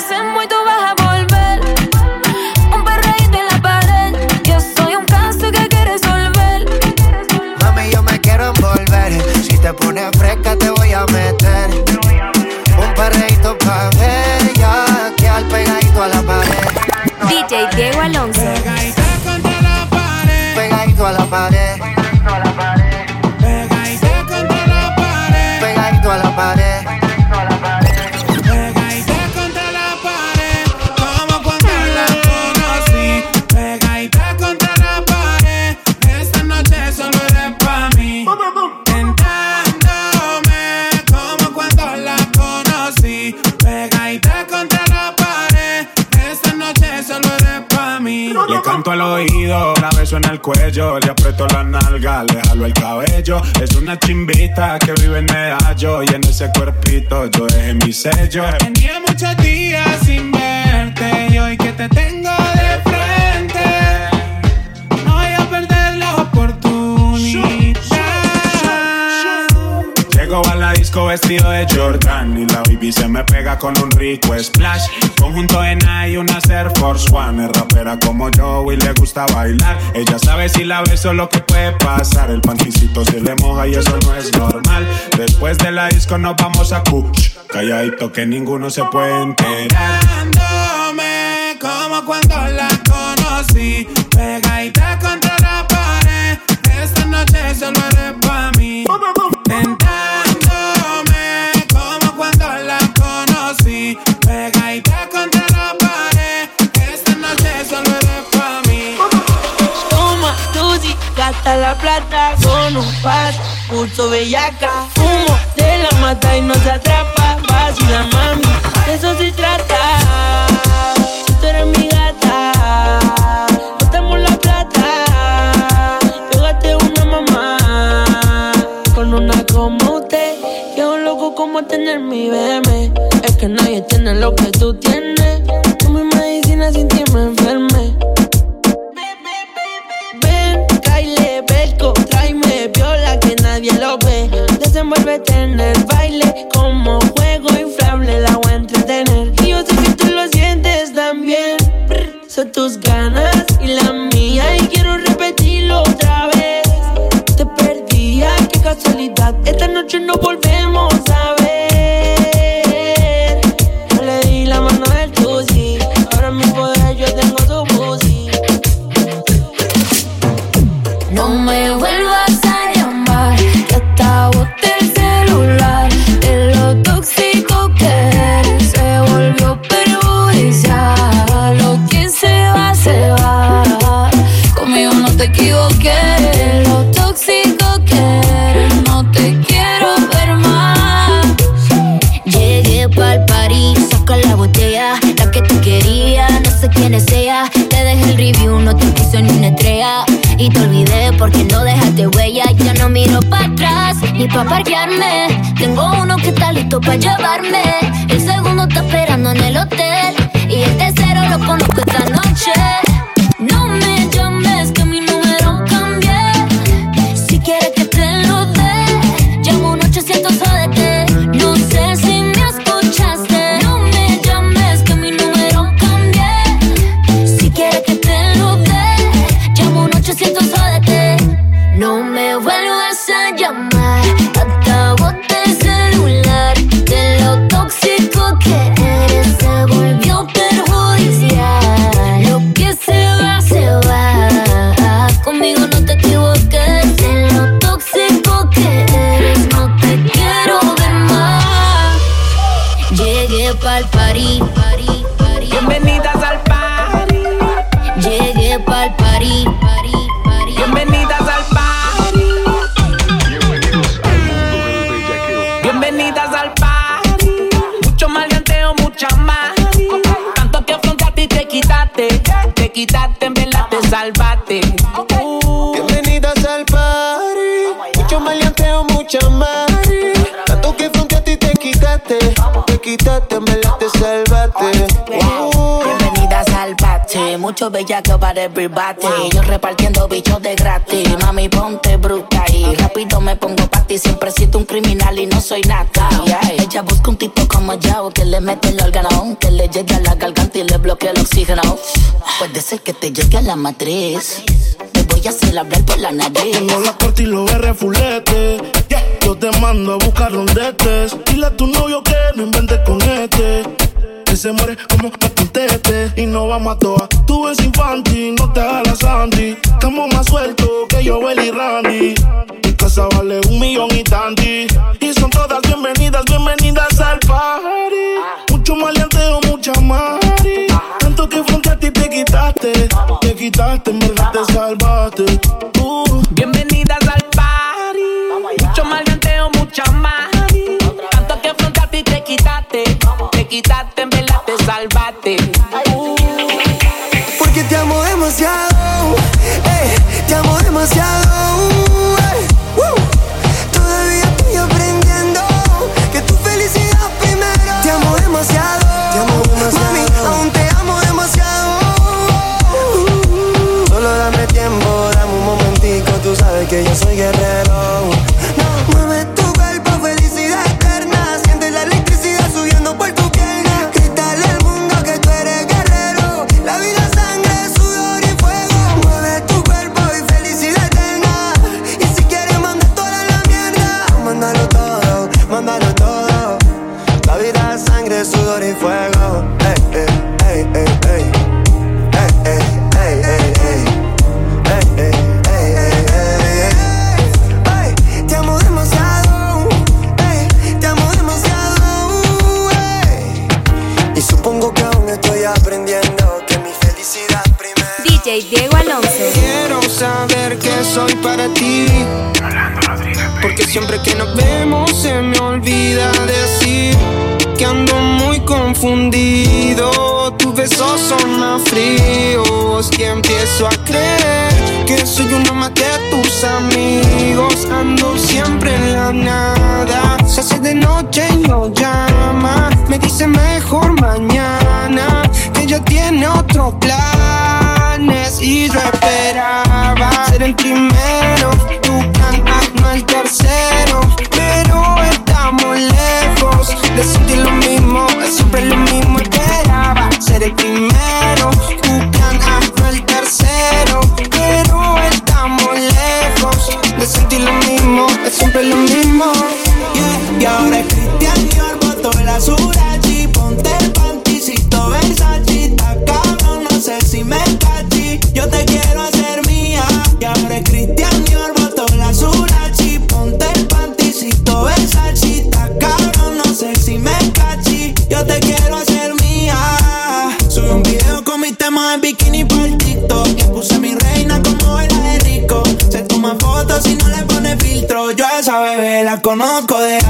Sé que lo que vive en Medallo y en ese cuerpito yo dejé mi sello. Tenía muchos días sin verte y hoy que te tengo de frente, no voy a perder la oportunidad. Llego a la disco vestido de Jordan y la baby se me pega con un rico splash. Conjunto una Air Force One. Es rapera como yo y le gusta bailar. Ella sabe si la beso lo que puede pasar. El panticito se le moja y eso no es normal. Después de la disco nos vamos a Kuch. Calladito que ninguno se puede enterar. como cuando la conocí. La plata con un par, pulso bellaca. Humo de la mata y no se atrapa. la mami, de eso se trata. Tú eres mi gata, botamos la plata. Pégate una mamá con una como usted. Que loco como tener mi bebé. Es que nadie tiene lo que tú tienes. Tú mi medicina sin ti Desenvuélvete en el baile como juego inflable, la voy a entretener. Y yo sé que tú lo sientes también. Son tus ganas y la mía y quiero repetirlo otra vez. Te perdí, qué casualidad. Esta noche no volvemos pa' parquearme. Tengo uno que está listo para llevarme. bellaco para everybody. Wow. Yo repartiendo bichos de gratis. Mami, ponte bruta y rápido me pongo pa' ti. Siempre siento un criminal y no soy nata. Ella busca un tipo como yo que le mete el órgano, que le llegue a la garganta y le bloquea el oxígeno. Puede ser que te llegue a la matriz. Te voy a hacer la hablar por la nariz. Tengo la corte y los R fulete. Yo te mando a buscar rondetes. Dile a tu novio que no inventes con este. Si se muere, como me conteste y no vamos a toa. Tú ves infantil, no te hagas la Sandy. Estamos más sueltos que yo, Belly Randy. Mi casa vale un millón y tanti. Y son todas bienvenidas, bienvenidas al party. Mucho maleanteo, mucha mari. Tanto que frente a ti te quitaste. Te quitaste, en verdad te salvaste. quitaste, en verdad te. conozco de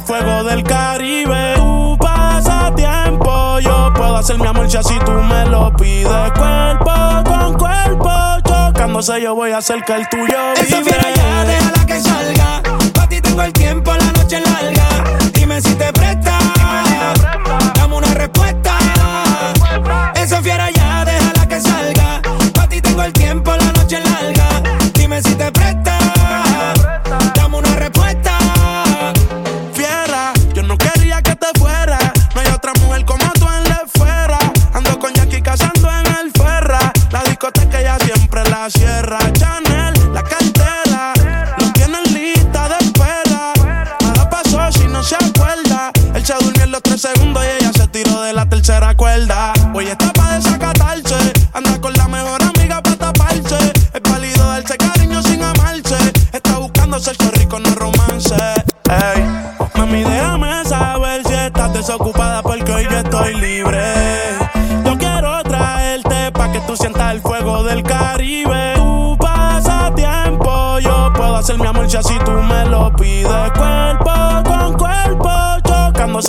el fuego del Caribe. Tú pasa tiempo, yo puedo hacer mi amor si así tú me lo pides. Cuerpo con cuerpo, chocándose yo voy a hacer que el tuyo Esa vive. fiera ya, déjala que salga. Pa' ti tengo el tiempo, la noche larga. Dime si te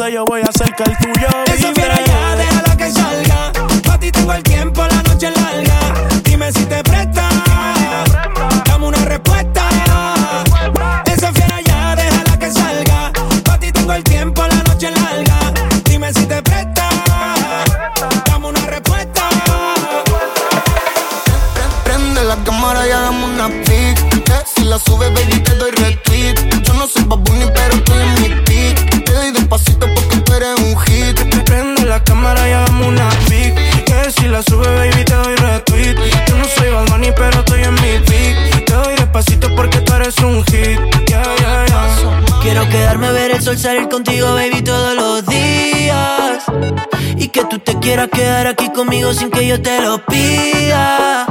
chocándose yo voy conmigo sin que yo te lo pida.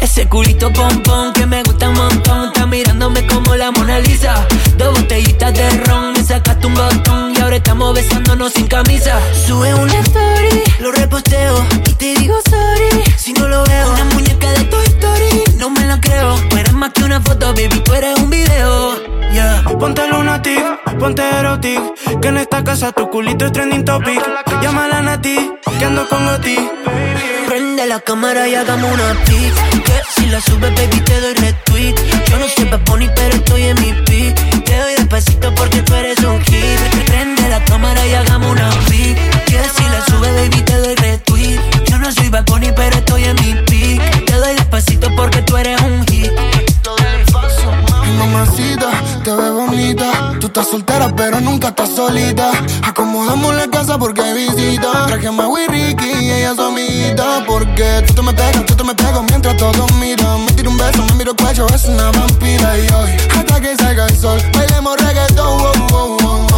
Ese culito pompón que me gusta un montón. Está mirándome como la Mona Lisa. Dos botellitas de ron, me sacaste un botón. Y ahora estamos besándonos sin camisa. Sube una story, lo reposteo. Y te digo sorry, si no lo veo. Una muñeca de Toy Story, no me la creo. Tú eres más que una foto, baby, tú eres un video. Ponte lunatic, ponte erotic. Que en esta casa tu culito es trending topic. Llámala a Nati, que ando con Goti. Prende la cámara y hagamos una pic Que si la subes, baby, te doy retweet Yo no soy Bad Bunny, pero estoy en mi pic Te doy despacito porque tú eres un hit estás soltera, pero nunca estás solita. Acomodamos la casa porque hay visita. Traje a Ricky y ella su amiguita. Porque tú te me pegas, tú te me pego mientras todos miran. Me tiro un beso, me miro el cuello, es una vampira. Y hoy, hasta que salga el sol, bailemos reggaetón. wow, wow, wow.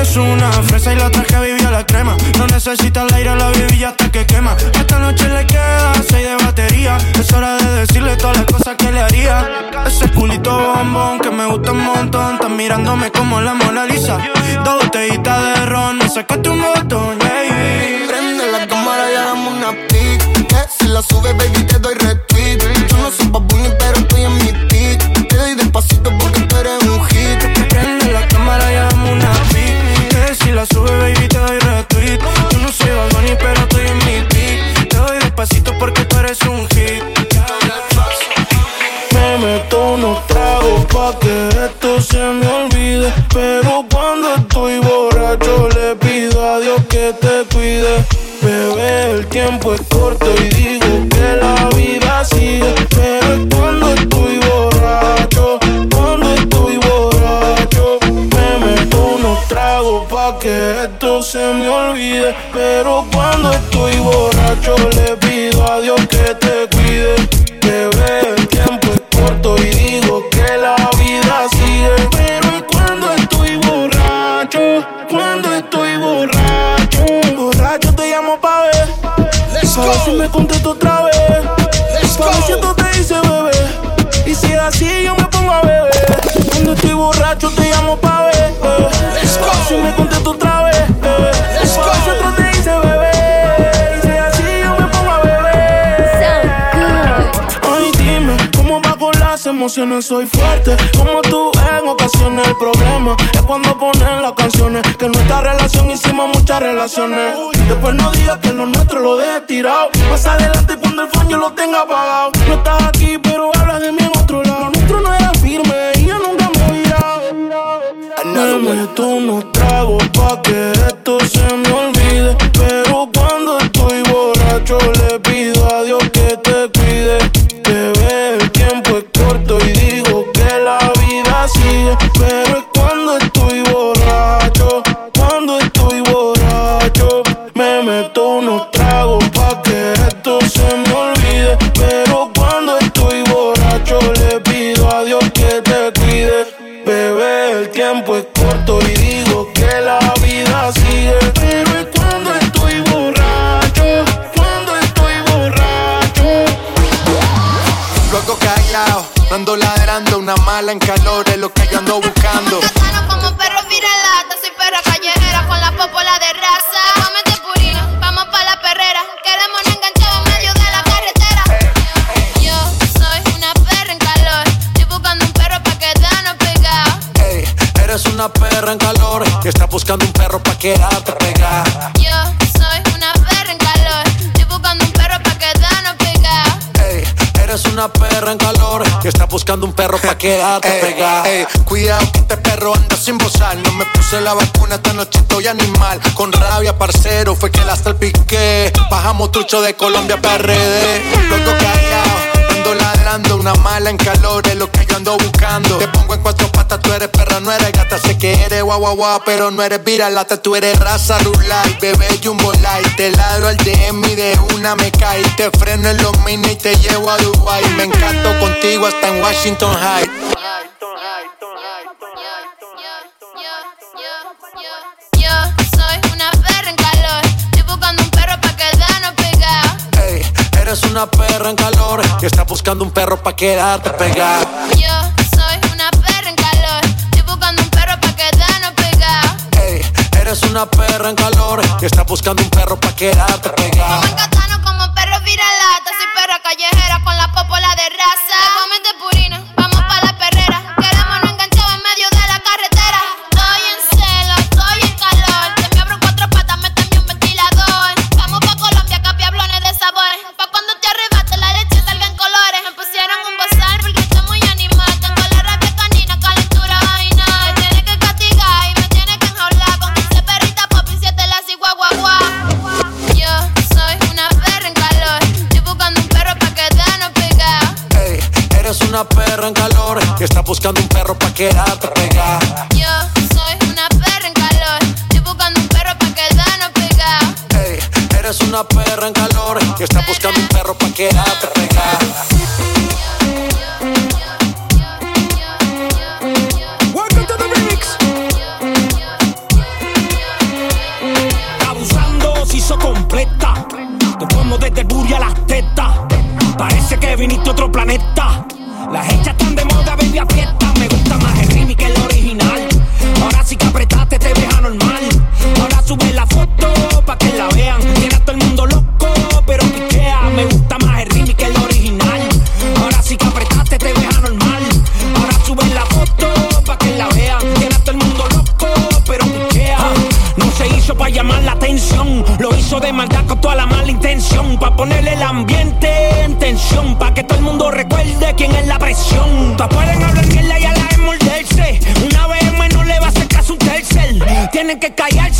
Es una fresa y la traje a la crema. No necesita el aire, la baby hasta que quema. Esta noche le queda 6 de batería. Es hora de decirle todas las cosas que le haría. Ese culito bombón que me gusta un montón. Estás mirándome como la la Mona Lisa. Dos botellitas de ron, me sacaste un botón, baby. Prende la cámara y hagamos una pic. Que eh, si la sube, baby, te doy retweet. Yo no soy babuni, pero estoy en mi pic. Te doy despacito porque tú eres un hit. Prende la cámara y hagamos una pic. Que eh, si la sube, baby, te doy retweet. Yo no soy babuni, pero estoy en mi pic. Te doy despacito porque tú eres un hit. Me meto unos tragos pa' que pero cuando estoy borracho le pido a Dios que te cuide. Bebé, el tiempo es corto y digo que la vida sigue. Pero cuando estoy borracho, cuando estoy borracho, me meto unos tragos pa' que esto se me olvide. Pero cuando estoy borracho le pido a Dios que te emociones? Soy fuerte, como tú en ocasiones. El problema es cuando ponen las canciones. Que en nuestra relación hicimos muchas relaciones. Después no digas que lo nuestro lo dejes tirado. Más adelante cuando el fondo lo tenga apagado. No estás aquí, pero hablas de mí en otro lado. Lo nuestro no era firme y yo nunca me he. Me meto unos tragos pa' que esto se me olvide. Pero cuando estoy borracho le pido a Dios una mala en calor es lo que yo ando buscando. Gano como perro viralata, soy perra callejera con la popola de raza. Cómete purina, vamos pa' la perrera, queremos enganchado en medio de la carretera. Yo soy una perra en calor, estoy buscando un perro pa' quedarnos pegados. Ey, eres una perra en calor que está buscando un perro pa' quedarte pegada. Yo soy una perra en calor, estoy buscando un perro pa' quedarnos pegados. Ey, eres una perra en calor buscando un perro pa' quedarte pegada. Ey, cuidado que este perro anda sin bozar. No me puse la vacuna, esta noche estoy animal. Con rabia, parcero, fue que hasta el piqué. Bajamos trucho de Colombia para RD. Luego callado, Una mala en calor es lo que yo ando buscando. Te pongo en cuatro patas, tú eres perra, no eres gata. Sé que eres guau guau guau, pero no eres viralata. Tú eres raza rulay, bebé jumbo light. Te ladro al DM y de una me cae. Te freno en los mini y te llevo a Dubai. Me encanto contigo hasta en Washington High. Eres una perra en calor que está buscando un perro pa' quedarte pegada. Yo soy una perra en calor, estoy buscando un perro pa' quedarnos pegados. Ey, eres una perra en calor que está buscando un perro pa' quedarte pegada. Gano como perro viralata, soy perra callejera con la popola de raza. Cómete purina, una perra en calor que está buscando un perro pa' quedarte pegada. Yo soy una perra en calor, estoy buscando un perro pa' quedarnos pegados. Ey, eres una perra en calor que está buscando un perro pa' quedarte pegada. Welcome to the remix. Abusando se hizo completa. Te pongo desde el booty a las tetas. Parece que viniste a otro planeta. Las hechas están de moda, baby, fiesta. Me gusta más el remix que el original. Ahora sí que apretaste, te ves anormal. Ahora sube la foto pa' que la vean. Tiene a todo el mundo loco, pero pichea. Me gusta más el remix que el original. Ahora sí que apretaste, te ves anormal. Ahora sube la foto pa' que la vean. Tiene a todo el mundo loco, pero pichea. No se hizo pa' llamar la atención. Lo hizo de maldad con toda la mala intención. Pa' ponerle el ambiente tensión. Pa' que todo el mundo recuerde quién es la presión. Pa' pueden hablar mierda y a la vez morderse. Una vez más no le va a hacer caso un tercer. Tienen que callarse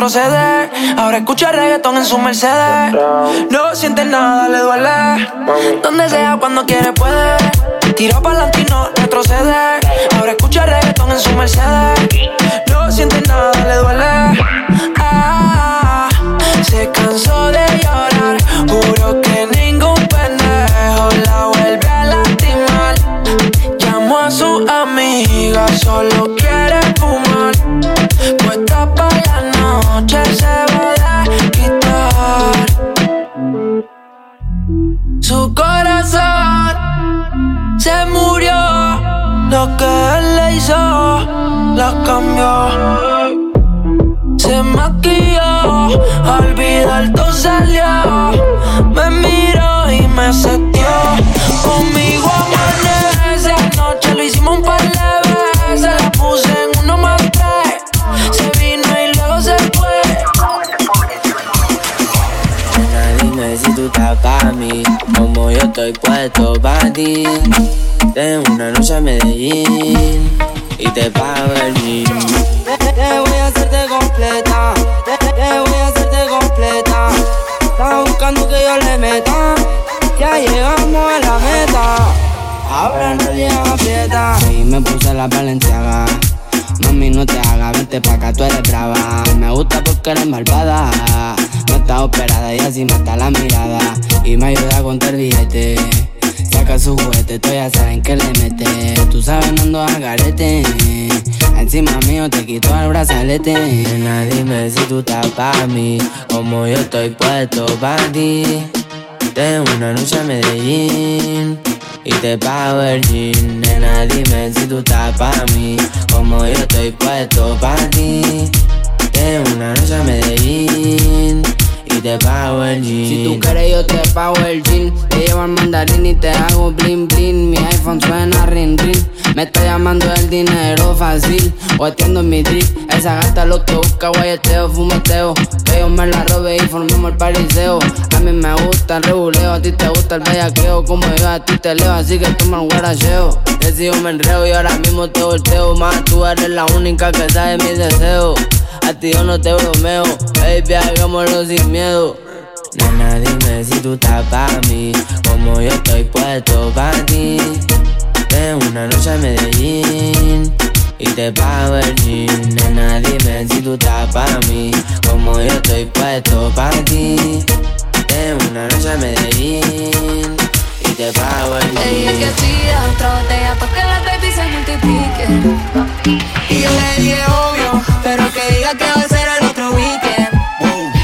retroceder. Ahora escucha reggaetón en su Mercedes. No siente nada, le duele. Donde sea, cuando quiere, puede. Tiro para adelante y retroceder. Ahora escucha reggaetón en su Mercedes. yo estoy puesto para ti. Tengo una noche en Medellín y te pago el mío. Te voy a hacerte completa, te, voy a hacerte completa. Estás buscando que yo le meta, ya llegamos a la meta. Ahora no nadie aprieta. Y me puse la valenciaga Mami, no te hagas, vente pa' acá, tú eres brava. Me gusta porque eres malvada. No está operada y así mata la mirada. Y me ayuda a contar billete. Saca su juguete, tú ya saben que le mete. Tú sabes, no ando al garete. Encima mío te quito el brazalete. Nena, dime si tú estás pa' mí. Como yo estoy puesto pa' ti. Tengo una noche a Medellín y te pago el jean. Nena, dime si tú estás pa' mí, como yo estoy puesto para ti. En una noche a Medellín y te pago el jean. Si tú quieres, yo te pago el jean. Te llevo al mandarín y te hago bling bling. Mi iPhone suena ring ring. Me está llamando el dinero fácil. O atiendo mi drip. Esa gata lo que busca, guayeteo, fumeteo. Que yo me la robe y formemos el pariseo. A mí me gusta el reguleo, a ti te gusta el bellaqueo. Como yo a ti te leo, así que toma el guaracheo. Decido me enreo y ahora mismo te volteo. Más tú eres la única que sabe mi deseo. A ti yo no te bromeo, baby, hagámoslo sin miedo. Nena, dime si tú estás para mí, como yo estoy puesto para ti. Ven una noche a Medellín y te pago el jean. Nena, dime si tú estás para mí, como yo estoy puesto para ti. Ven una noche a Medellín te pago el. Ella que pida otra botella pa' que la baby se multiplique. Y yo le dije obvio, pero que diga que va a ser el otro weekend.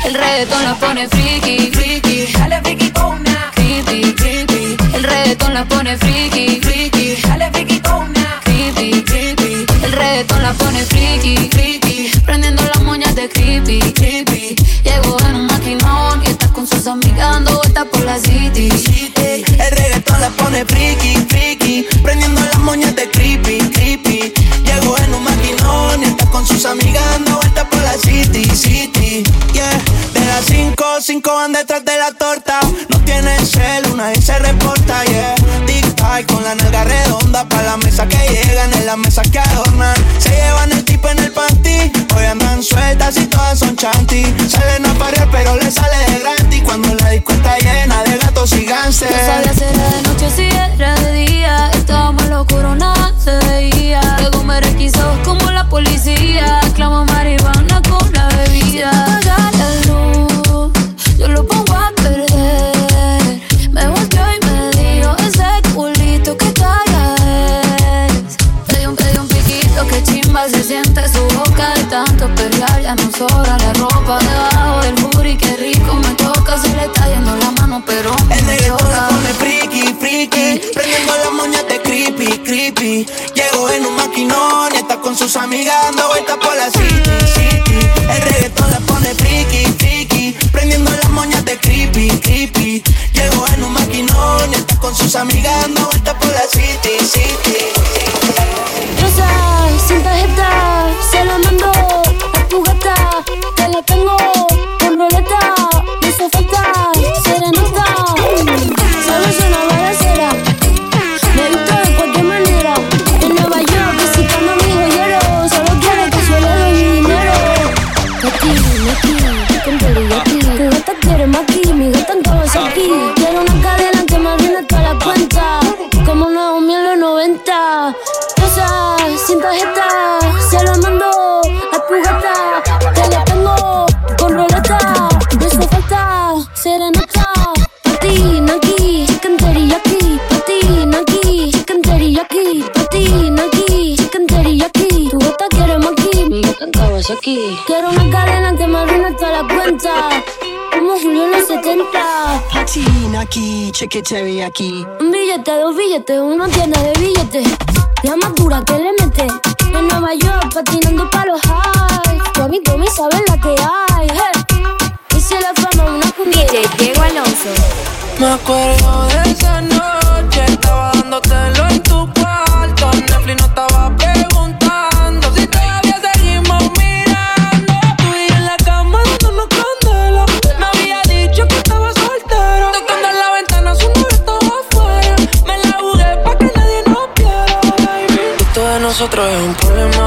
El reggaetón la pone friki, friki. Dale friki una creepy, creepy. El reggaetón la pone friki, friki. Dale friki una creepy, creepy. El reggaetón la pone friki, friki. Prendiendo las moñas de creepy, creepy. Llegó en un maquinón y está con sus amigas dando vueltas por la city. Reggaetón la pone friki, friki. Prendiendo las moñas de creepy, creepy. Llegó en un maquinón y está con sus amigas dando vueltas por la city, city. Yeah, de las 5, 5 van detrás de la torta. No tienen cel, nadie se reporta, yeah. Tic tac con la nalga redonda. Pa' la mesa que llegan, en la mesa que adornan. Se llevan el tipo en el panty. Sueltas y todas son chanty. Salen a parir, pero le sale de gratis. Cuando la disco está llena de gatos y ganses. No sabía si era de noche si era de día. Estábamos locuro, nada se veía. Luego me requisó como la policía. Clamo marihuana con la bebida. Aquí, cheque teriyaki. Un billete, dos billetes, una tienda de billetes. La más dura que le mete. En Nueva York patinando pa' los highs. Tu amigo me sabe la que hay. Hey. Hice la fama una cumbia. DJ Diego Alonso. Me acuerdo nosotros es un problema.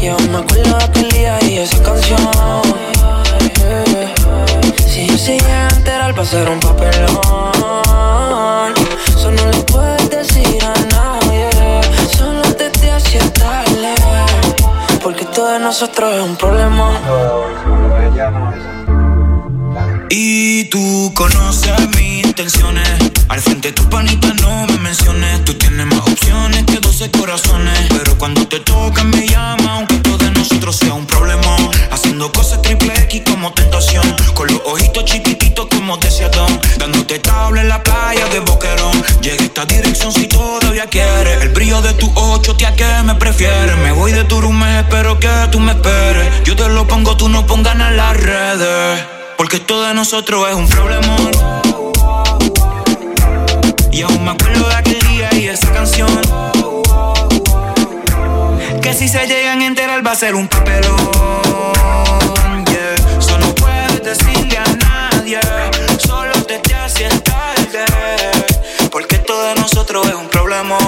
Y aún me acuerdo de aquel día y esa canción. Si yo se llega a enterar va a un papelón Eso no le puedes decir a nadie Solo te te hacía Porque todo de nosotros es un problema Y tú conoces mis intenciones. Al frente de tu panita no me menciones. Tú tienes más opciones que 12 corazones. Pero cuando te toca me llama, aunque todo de nosotros sea un problema. Haciendo cosas triple X como tentación. Con los ojitos chiquititos como deseadón. Dándote tabla en la playa de Boquerón. Llega esta dirección si todavía quieres. El brillo de tu ocho, tía, que me prefieres. Me voy de tu room, espero que tú me esperes. Yo te lo pongo, tú no pongas en las redes. Porque esto de nosotros es un problemón. Y aún me acuerdo de aquel día y esa canción. Que si se llegan a enterar va a ser un papelón. Yeah. Solo puedes decirle a nadie. Solo te te haces tarde. Porque todo de nosotros es un problemón.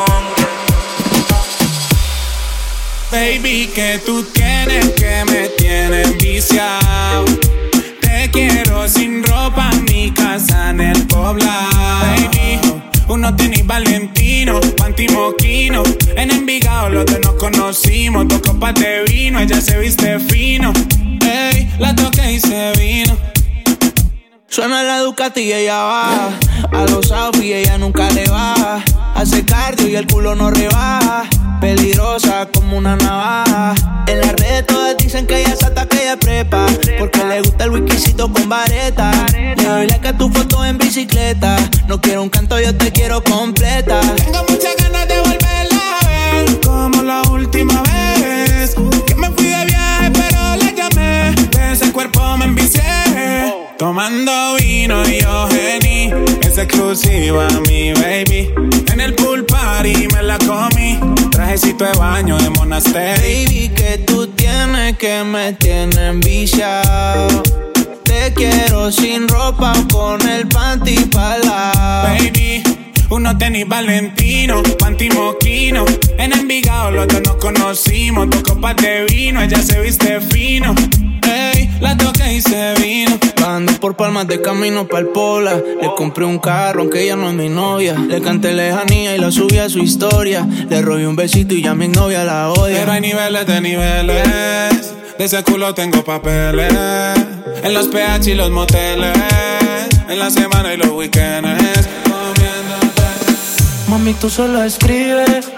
Baby, que tú tienes que me tienes viciado. Te quiero sin ropa, en mi casa en el poblado. Baby, uno tiene Valentino, panty moquino. En Envigado los dos nos conocimos. Dos copas de vino, ella se viste fino. Ey, la toqué y se vino. Suena la Ducati y ella va. A los y ella nunca le baja. Hace cardio y el culo no rebaja. Peligrosa como una navaja. En las redes todas dicen que ella salta que ella prepa. Porque le gusta el whiskycito con vareta. Le que tu foto en bicicleta. No quiero un canto, yo te quiero completa. Tengo muchas ganas de volverla a ver. Como la última vez. Que me fui de viaje, pero la llamé. De ese cuerpo me envicié. Tomando vino y yo geni. Es exclusiva mi baby. En el pool party me. Trajecito de baño de monasterio. Baby, que tú tienes que me tienen viciado. Te quiero sin ropa o con el panty para Baby, uno tenis Valentino, panty moquino. En Envigado los dos nos conocimos. Dos copas de vino, ella se viste fino. Ey, la toqué y se vino. Ando por palmas de camino pa'l pola. Le compré un carro, aunque ella no es mi novia. Le canté lejanía y la subí a su historia. Le robé un besito y ya mi novia la odia. Pero hay niveles de niveles. De ese culo tengo papeles. En los PH y los moteles. En la semana y los weekends. Mami, tú solo escribes.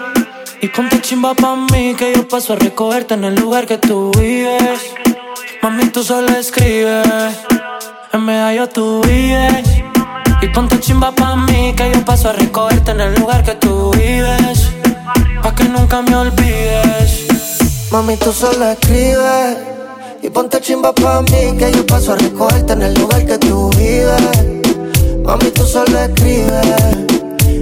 Y ponte chimba pa' mí que yo paso a recogerte en el lugar que tú vives. Mami, tú solo escribes. En medallo tú vives. Y ponte chimba pa' mí que yo paso a recogerte en el lugar que tú vives. Pa' que nunca me olvides. Mami, tú solo escribes. Y ponte chimba pa' mí que yo paso a recogerte en el lugar que tú vives. Mami, tú solo escribes.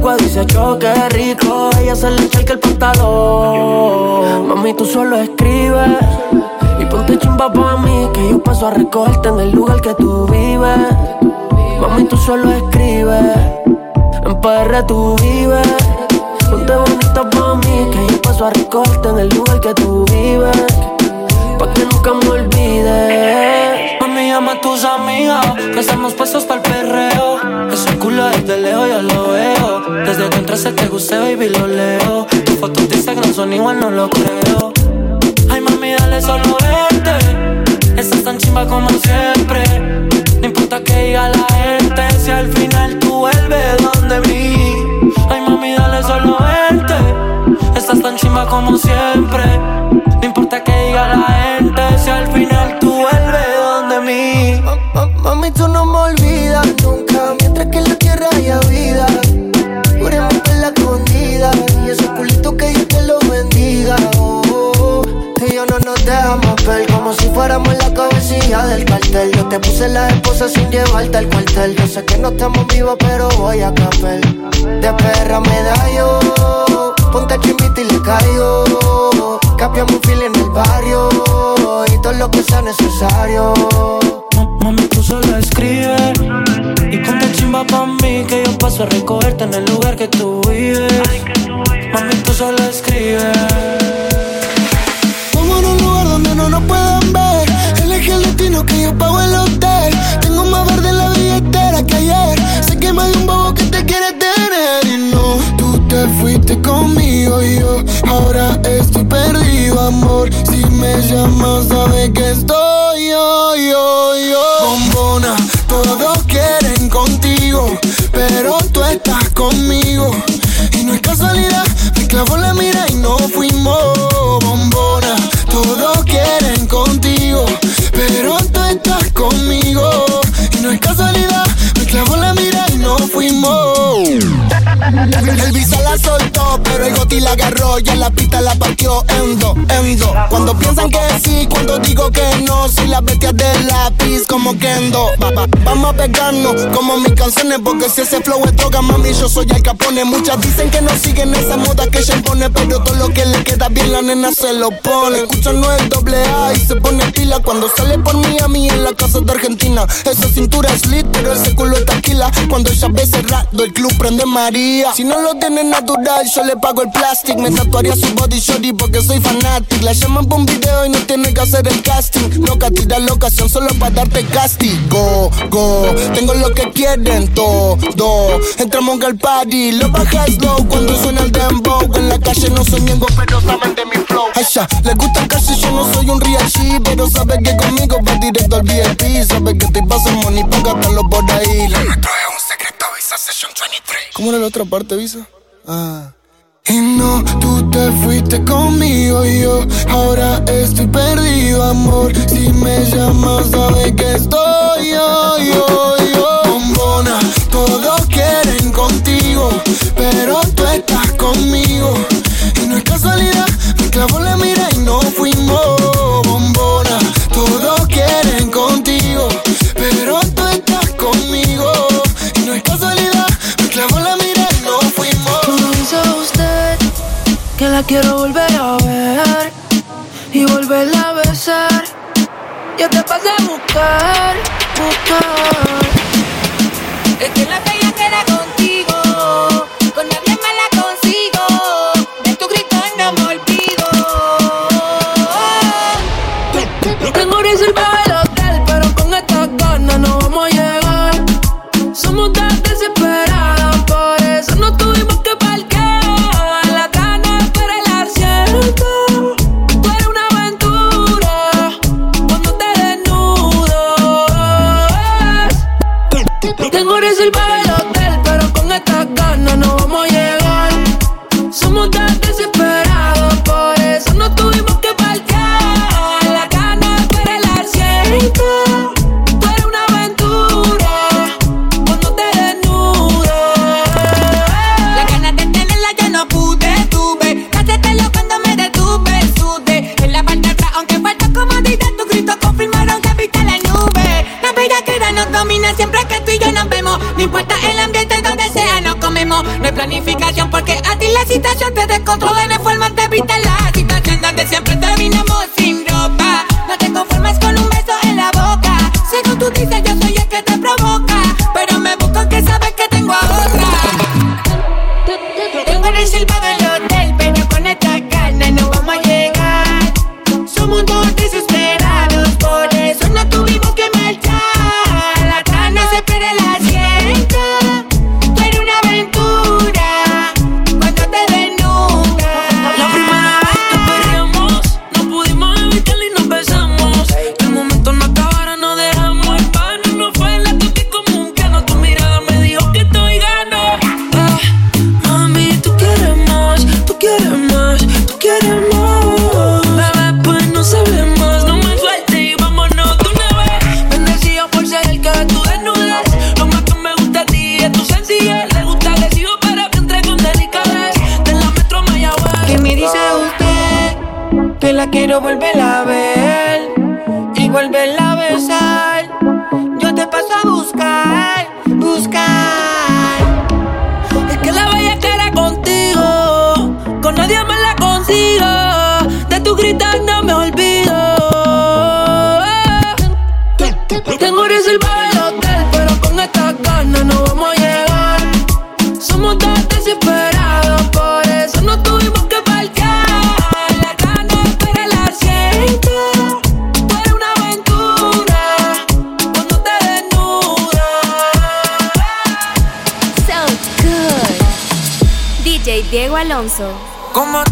boricua dice choque rico, ella se le echa el pantalón. Mami, tú solo escribes y ponte chimba pa' mí, que yo paso a recogerte en el lugar que tú vives. Mami, tú solo escribes, en PR tú vives. Ponte bonita pa' mí, que yo paso a recogerte en el lugar que tú vives. Pa' que nunca me olvides. Llama a tus amigas, que estamos puestos para el perreo. Ese culo desde lejos yo lo veo. Desde que entraste te guste, baby, lo leo. Tus fotos de Instagram son igual, no lo creo. Ay, mami, dale solo verte. Estás tan chimba como siempre. No importa que diga la gente, si al final tú vuelves donde mí. Ay, mami, dale solo verte. Estás tan chimba como siempre. No importa que diga la gente, si al final tú vuelves mí. Mami, tú no me olvidas nunca. Mientras que en la tierra haya vida, juremos que la escondida. Y ese culito que Dios te lo bendiga. Oh, oh. Tú y yo no nos dejamos ver como si fuéramos la cabecilla del cartel. Yo te puse la esposa sin llevarte al cuartel. Yo sé que no estamos vivos, pero voy a café. De perra me da yo. Ponte chimbita y le caigo. Capiamos un fil en el barrio. Y todo lo que sea necesario. Mami, tú solo escribes Y ponte chimba pa' mí Que yo paso a recogerte en el lugar que tú vives Mami, tú solo escribes Como en un lugar donde no nos puedan ver Elegí el destino que yo pago el hotel Tengo más verde en la billetera que ayer Sé que me dio un bobo que te quiere tener Y no, conmigo y yo ahora estoy perdido, amor. Si me llamas, sabes que estoy yo, yo, yo. Bombona, todos quieren contigo, pero tú estás piensan que sí, cuando digo que no, soy la bestia del lápiz como Kendo. Va, va, vamos a pegarnos como mis canciones, porque si ese flow es droga, mami, yo soy el capone. Muchas dicen que no siguen esa moda que ella impone, pero todo lo que le queda bien la nena se lo pone. Escuchan no es doble A y se pone pila cuando sale por mí en la casa de Argentina. Esa cintura es lit, pero ese culo es taquila. Cuando ella ve cerrado, el club prende María. Si no lo tiene natural, yo le pago el plastic. Me tatuaría su body shorty porque soy fanatic. La llaman por un video y no tiene que hacer el casting. Loca, tira la ocasión solo para darte castigo. Go, tengo lo que quieren todo. Entramos al party, lo bajas low cuando suena el dembow. En la calle no soy miengo, pero saben de mi flow. Ya, les gusta casi yo no soy un real G, pero sabe que conmigo va directo al VIP. Sabe que te paso money, póngatelo por ahí. Nuestro es un secreto, Visa Session 23. ¿Cómo era la otra parte, Visa? Ah. Y no, tú te fuiste conmigo y yo ahora estoy perdido, amor. Si me llamas, sabes que estoy yo, yo, yo. Bombona, todos quieren contigo, pero tú estás conmigo. Y no es casualidad, me clavó la mira y no fuimos. Bombona, todos quieren contigo, pero tú estás conmigo. Quiero volver a ver y volverla a besar. Yo te pasé a buscar, buscar. Es que la bella quiero volver Diego Alonso. Como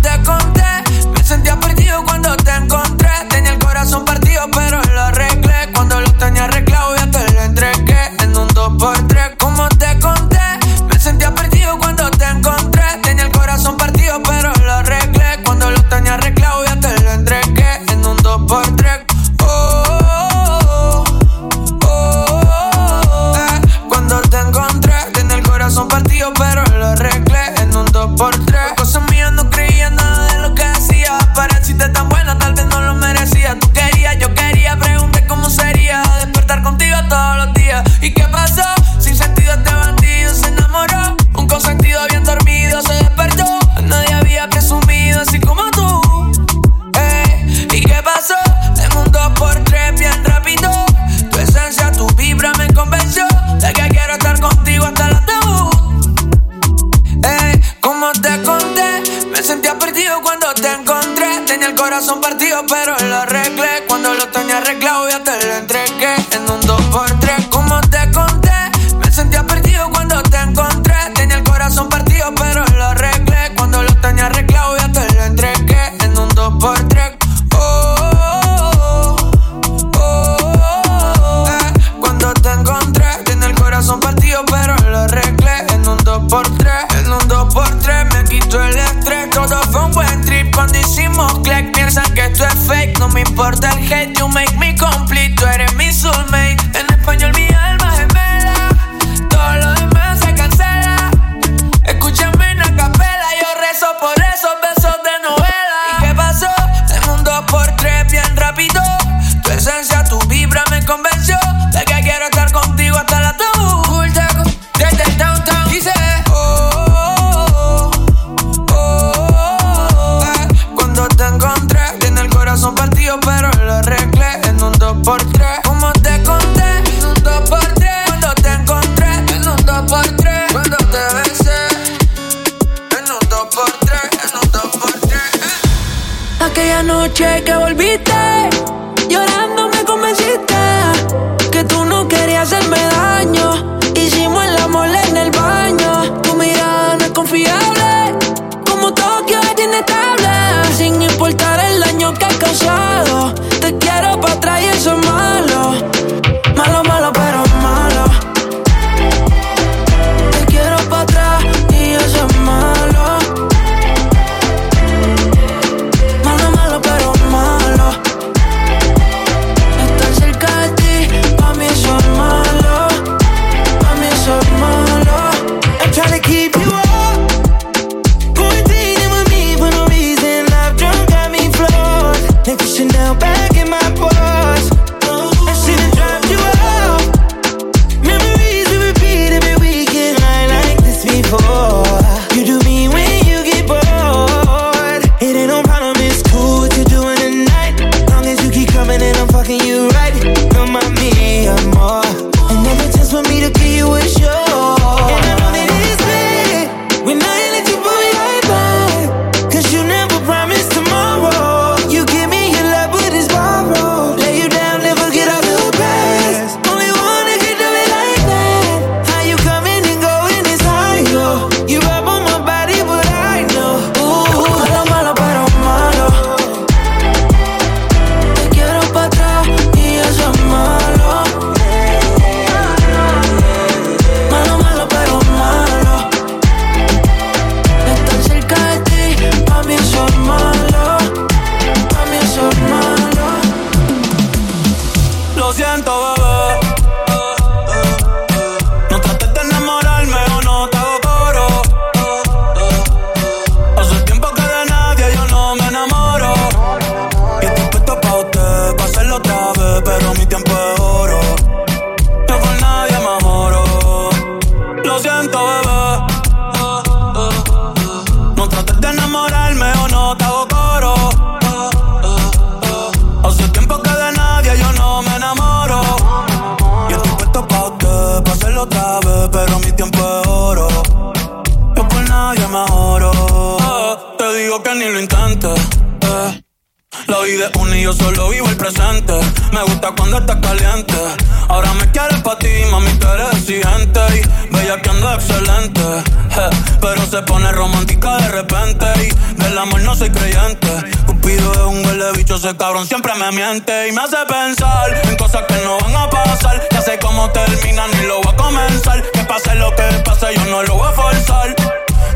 hace pensar en cosas que no van a pasar. Ya sé cómo termina, ni lo voy a comenzar. Que pase lo que pase, yo no lo voy a forzar.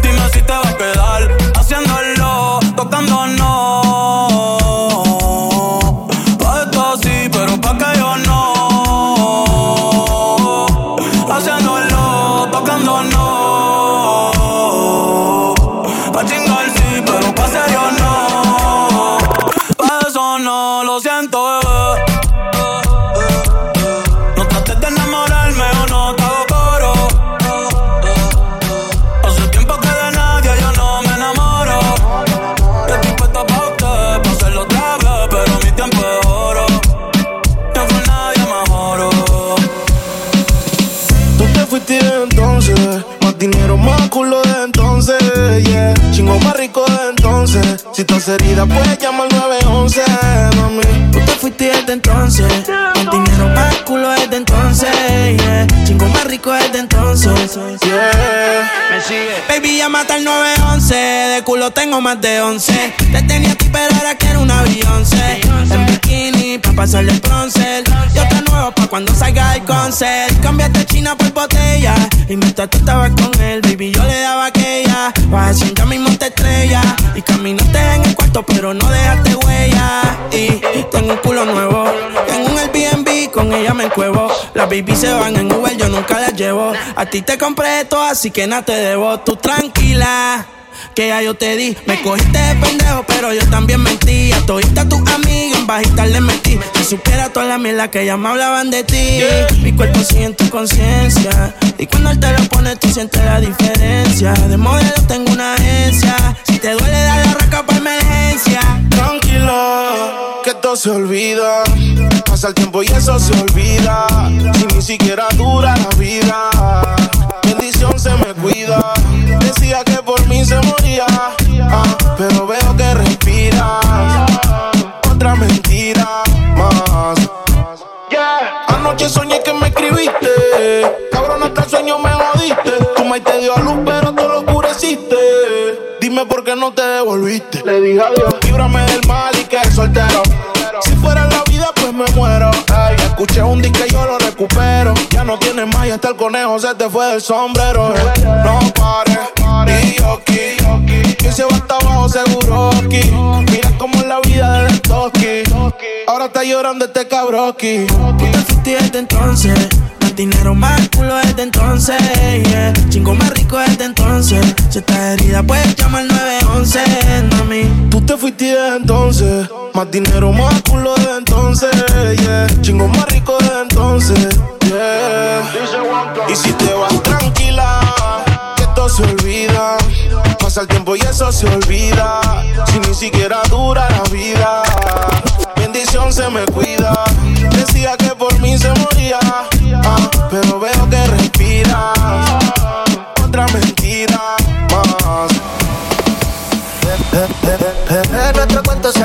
Dime si te va a quedar haciéndolo, tocando estás herida, puedes llamar 911, mami. Tú te fuiste desde entonces. Con dinero más culo desde entonces, yeah. Chingo más rico desde entonces, sigue. Baby, llámate al 911. De culo tengo más de 11. Te tenía ti, pero ahora quiero una Beyoncé. En bikini, pa' pasarle el bronce. Yo te nuevo pa' cuando salga el concert. Cambiaste China por botella. Y mientras tú estabas con él, baby, yo le daba aquella. Vas a mismo te estrella. Y caminaste en el cuarto, pero no dejaste huella. Y tengo un culo nuevo. Tengo un Airbnb, con ella me encuevo. Las baby se van en Uber, yo nunca las llevo. A ti te compré esto, así que nada te debo. Tú tranquila que ya yo te di. Me cogiste de pendejo, pero yo también mentí. A todita tus amigas en bajita le metí. Si supiera toda la mierda que ya me hablaban de ti. Mi cuerpo sigue en tu conciencia. Y cuando él te lo pone, tú sientes la diferencia. De modelo tengo una agencia. Si te duele, dale la raca para emergencia. Tranquilo, que todo se olvida. Pasa el tiempo y eso se olvida. Si ni siquiera dura la vida. Bendición se me cuida. Decía que por mí se moría. Ah, pero veo que respiras. Otra mentira más. Anoche soñé que me escribiste. Cabrón, hasta el sueño me jodiste. Tu maíz te dio a luz, pero tú lo oscureciste. Dime por qué no te devolviste. Le dije adiós. Líbrame del mal y que soltero. Si fuera la me muero. Ay, escuché un disco y yo lo recupero. Ya no tienes más y hasta el conejo se te fue del sombrero. No pares, y aquí. Que se va hasta abajo seguro aquí. Mira cómo es la vida de Toki. Ahora está llorando este cabroki. Tú te fuiste entonces dinero, más culo desde entonces, yeah. Chingo más rico desde entonces. Si estás herida, puedes llamar 911, mami. Tú te fuiste desde entonces. Más dinero, más culo desde entonces, yeah. Chingo más rico desde entonces, yeah. Y si te vas tranquila, que esto se olvida. Pasa el tiempo y eso se olvida. Si ni siquiera dura la vida. Bendición se me cuida. Decía que por mí se moría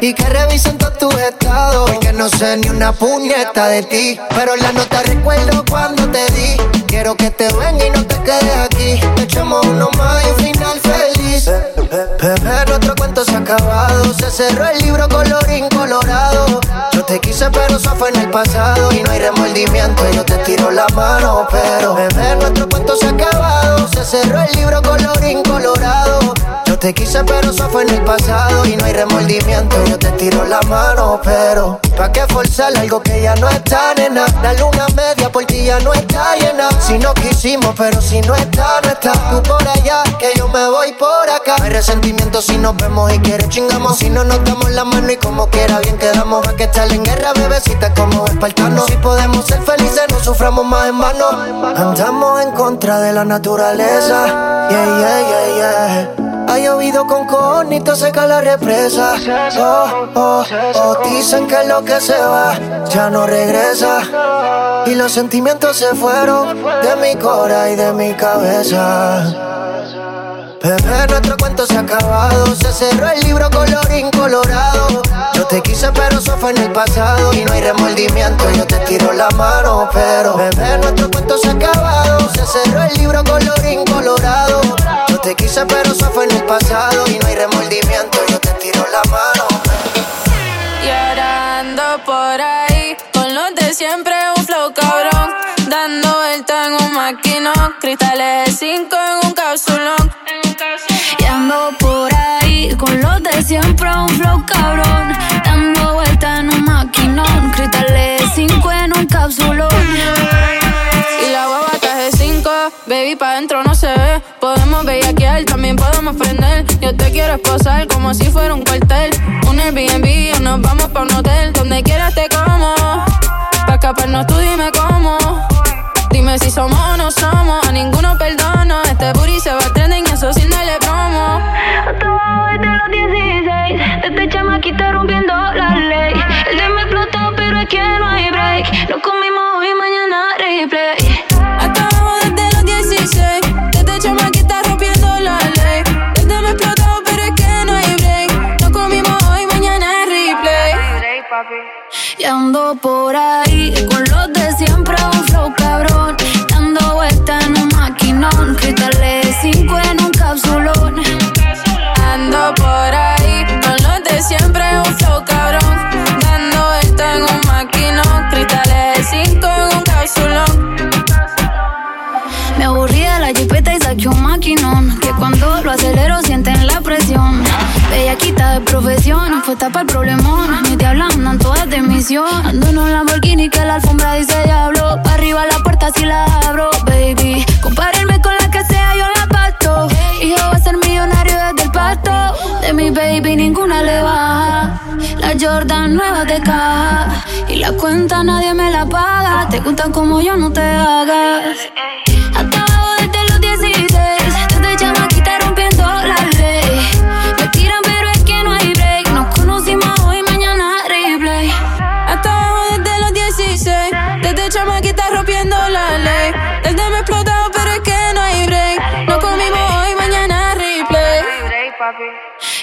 y que revisen todos tus estados, porque no sé ni una puñeta de ti, pero la nota recuerdo cuando te di. Quiero que te venga y no te quedes aquí. Echamos uno más y un final feliz. Bebé, nuestro cuento se ha acabado. Se cerró el libro colorín colorado. Yo te quise, pero eso fue en el pasado. Y no hay remordimiento, yo te tiro la mano. Pero bebé, nuestro cuento se ha acabado. Se cerró el libro colorín colorado. Te quise, pero eso fue en el pasado y no hay remordimiento. Yo te tiro la mano, pero ¿pa' qué forzar algo que ya no está, nena? La luna media por ti ya no está llena. Si no quisimos, pero si no está, no está. Tú por allá, que yo me voy por acá. hay resentimiento si nos vemos y quieres chingamos. Si no nos damos la mano y como quiera bien quedamos. Va que estar en guerra, bebecita, como espartano. Si podemos ser felices, no suframos más en vano. Andamos en contra de la naturaleza. Yeah, yeah, yeah, yeah. Ha llovido con conito, seca la represa. Oh, oh, oh, dicen que lo que se va ya no regresa. Y los sentimientos se fueron de mi cora y de mi cabeza. Bebé, nuestro cuento se ha acabado. Se cerró el libro colorín colorado. Yo te quise, pero eso fue en el pasado. Y no hay remordimiento, yo te tiro la mano. Pero, bebé, nuestro cuento se ha acabado. Se cerró el libro colorín colorado. Yo te quise, pero eso fue en el pasado. Y no hay remordimiento, yo te tiro la mano. Llorando por ahí, con los de siempre un flow cabrón. Dando vuelta en un maquinón, cristales de 5 en un cápsulón. Ando por ahí, con los de siempre un flow cabrón. Dando vuelta en un maquinón, cristales 5 en un cápsulón. Y la guava de 5, baby, pa' dentro no se ve. Podemos bellaquear, también podemos prender. Yo te quiero esposar como si fuera un cuartel. Un Airbnb o nos vamos pa' un hotel. Donde quieras te como. Pa' escaparnos tú ando por ahí con los de siempre un flow cabrón. Dando vuelta en un maquinón. Cristales 5 en un cápsulón. Ando por ahí con los de siempre un flow cabrón. Dando vuelta en un maquinón. Cristales 5 en un cápsulón. Me aburrí de la jipeta y saqué un maquinón. Que cuando lo acelero. De profesión, fue para el problemón. Mis diablas andan todas de misión. Ando en un Lamborghini que la alfombra dice diablo. Pa' arriba la puerta si la abro, baby. Compárenme con la que sea, yo la pasto. Hijo va a ser millonario desde el pasto. De mi baby ninguna le baja. La Jordan nueva de caja. Y la cuenta nadie me la paga. Te gustan como yo, no te hagas. Hasta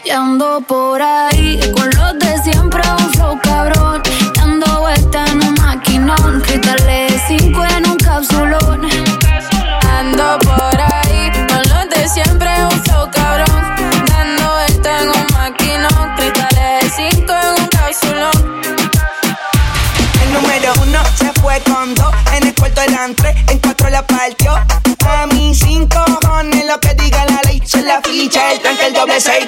Ando por ahí con los de siempre un flow cabrón. Dando vuelta en un maquinón. Cristales 5 en un cápsulón. Ando por ahí con los de siempre un flow cabrón. Dando vuelta en un maquinón. Cristales 5 en un cápsulón. El número uno se fue con dos. En el cuarto eran en cuatro la partió. A mí cinco cojones lo que diga la ley. Son la ficha, el tranque, el doble seis.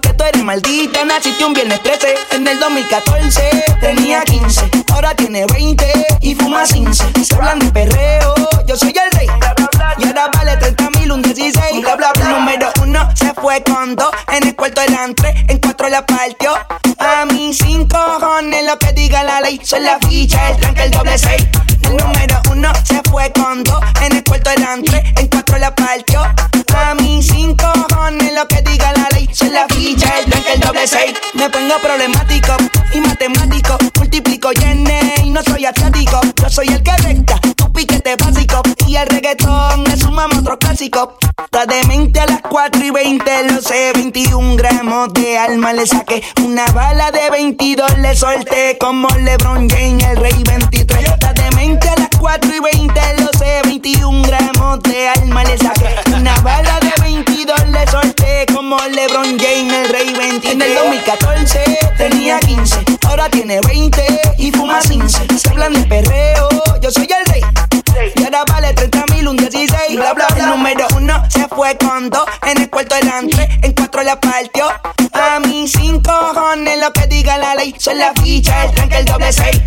Tú eres maldita, naciste un viernes 13. En el 2014 tenía 15, ahora tiene 20 y fuma 15. Se hablan de perreo, yo soy el rey. Y ahora vale 30 mil, un 16. Bla, bla, bla. Número uno se fue con dos. En el cuarto eran tres, en cuatro la partió. A mí cinco cojones lo que diga la ley. Son la ficha, el tranque, el doble seis. El número uno se fue con dos. En el cuarto eran tres, en cuatro la partió. Diga la ficha, el tranque, el doble seis. Me pongo problemático y matemático. Multiplico y y no soy asiático. Yo soy el que recta, tu piquete básico. Y el reggaetón le sumamos otro clásico. Está demente a las 4 y 20, lo sé, 21 gramos de alma le saqué. Una bala de 22 le solté como LeBron James, el rey 23. Está demente a las 4 y 20, lo sé, 21 gramos de alma le saqué. Una bala de 22 le solté como LeBron James, el rey 23. En el 2014 tenía 15, ahora tiene 20 y fuma 15. Se hablan de perreo, yo soy el rey. Y ahora vale 30 mil, un 16. Bla, bla, bla. El número uno se fue con dos. En el cuarto delante, en cuatro la partió. A mí cinco cojones lo que diga la ley. Son la ficha, el tranque, el doble seis.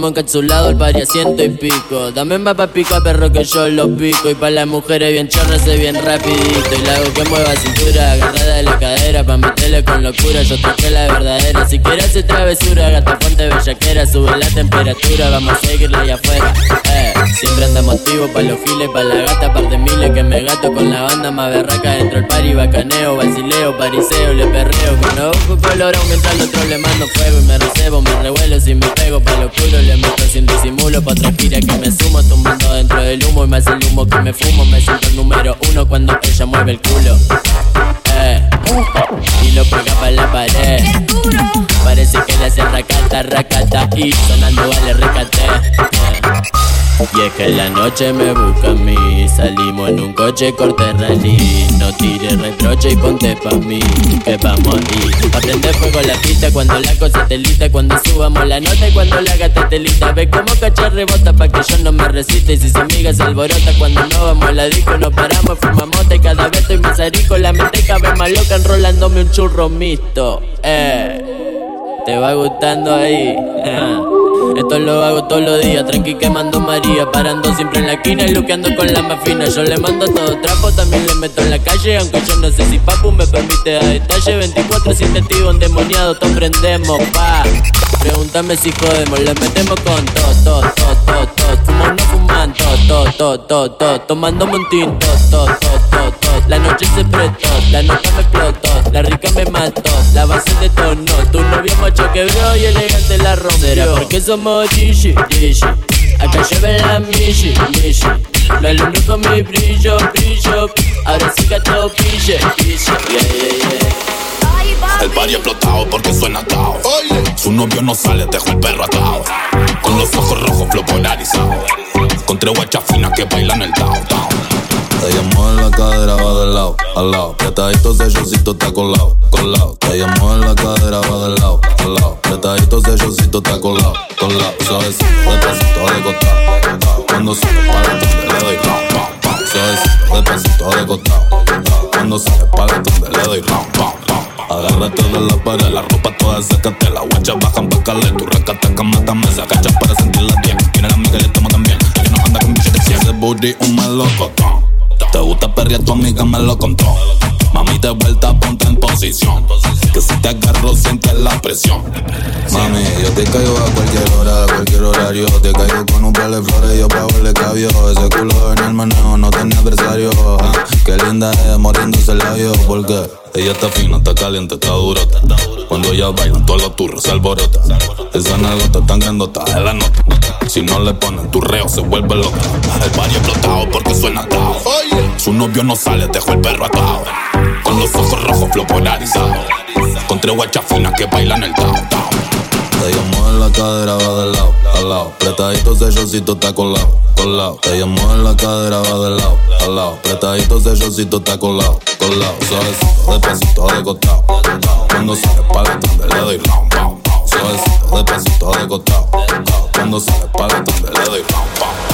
Vamos encapsulado el pari a ciento y pico. Dame más pa' pico perro que yo lo pico. Y pa' las mujeres bien chorras bien rapidito. Y la hago que mueva cintura, agarrada de la cadera. Pa' meterle con locura, yo traje la verdadera. Si quieres hacer travesura, gata ponte bellaquera. Sube la temperatura, vamos a seguirla allá afuera. Eh, siempre andamos activos pa' los giles, pa' la gata, par de miles que me gato con la banda más berraca. Dentro el pari, bacaneo, vacileo, pariseo, le perreo. Con los ojos colorados mientras al otro le mando fuego. Y me recebo, me revuelo si me pego pa' lo oscuro. Le meto sin disimulo pa' gira que me sumo. Tumbando dentro del humo y más el humo que me fumo. Me siento el número uno cuando ella mueve el culo. Eh, y lo pega pa' la pared. Parece que le hace racata, racata y sonando vale recate. Eh. Y es que en la noche me busca a mí. Salimos en un coche corte rally. No tires reproche y ponte pa' mí Que vamos ahí Pa' prender fuego la pista cuando la cosa te lista. Cuando subamos la nota y cuando la gata te lista. Ve como cachar rebota pa' que yo no me resista. Y si su amiga se alborota cuando no vamos a la disco No paramos, fumamos y cada vez estoy más arico La mente vez más loca enrolándome un churro mixto. Eh te va gustando ahí. Esto lo hago todos los días, tranqui quemando María, parando siempre en la esquina y luqueando con la más fina. Yo le mando todo trapo, también le meto en la calle, aunque yo no sé si papu me permite a detalle. 24 7 tío endemoniado, todos prendemos, pa. Pregúntame si jodemos, le metemos con todo, todo, todo, todo, todo. Fumo no fuman, todo, todo, todo, todo. Tomando montín, todo, todo, todo, todo. La noche se prestó, la nota me explotó, la rica me mató, la base detonó. Tu novio macho quebró y la rompió. ¿Será porque somos Gigi, Gigi? Acá lleve la Mishi, Mishi. La luna con mi brillo, brillo. Ahora sí que todo pille, pille. Yeah, yeah, yeah. El barrio explotado porque suena atado. Su novio no sale, dejó el perro atado. Con los ojos rojos, flow polarizado. Con tres guachas finas que bailan el tao, tao. Ella mueve la cadera, va de lado, al lado. Apretadito, sellocito, está colado, colado. Ella mueve la cadera, va de lado, al lado. Apretadito, sellocito, está colado, colado. Suavecito, despacito, de costado. Cuando sale para donde le doy round, pam, pam. Suavecito, despacito, de costado. Cuando sale para donde le doy pam, pam. Agárrate de la pared, la ropa toda sécate La guacha bajan pa' caler, tu recata que mátame Se agacha para sentirla bien Tiene la amiga y le tomo también Ella no anda con billetes Si ese booty un melocotón Te gusta perrear, tu amiga me lo contó. Mami, de vuelta, ponte en posición. Que si te agarro, sientes la presión. Mami, yo te caigo a cualquier hora, a cualquier horario. Te caigo con un par de flores, yo pago el cabio Ese culo en el manejo no tiene adversario. Ah, Qué linda es, muriéndose el labio Porque ella está fina, está caliente, está durota Cuando ella baila, todos los turros se alborota Esa nalgota tan grandota es la nota Si no le ponen tu reo, se vuelve loca El barrio explotado porque suena atado. Su novio no sale, dejó el perro atado. Con los ojos rojos, flow polarizado. Con tres guachas finas que bailan el tao, tao. Ella mueve la cadera, va de lado, al lado. Apretadito, sellocito, está colado, colado. Ella mueve la cadera, va de lado, al lado. Apretadito, sellocito, está colado, colado. Suavecito, despacito, de costado. Cuando sale para donde le doy round, round. Suavecito, despacito, de costado. Cuando sale para donde le doy round, round.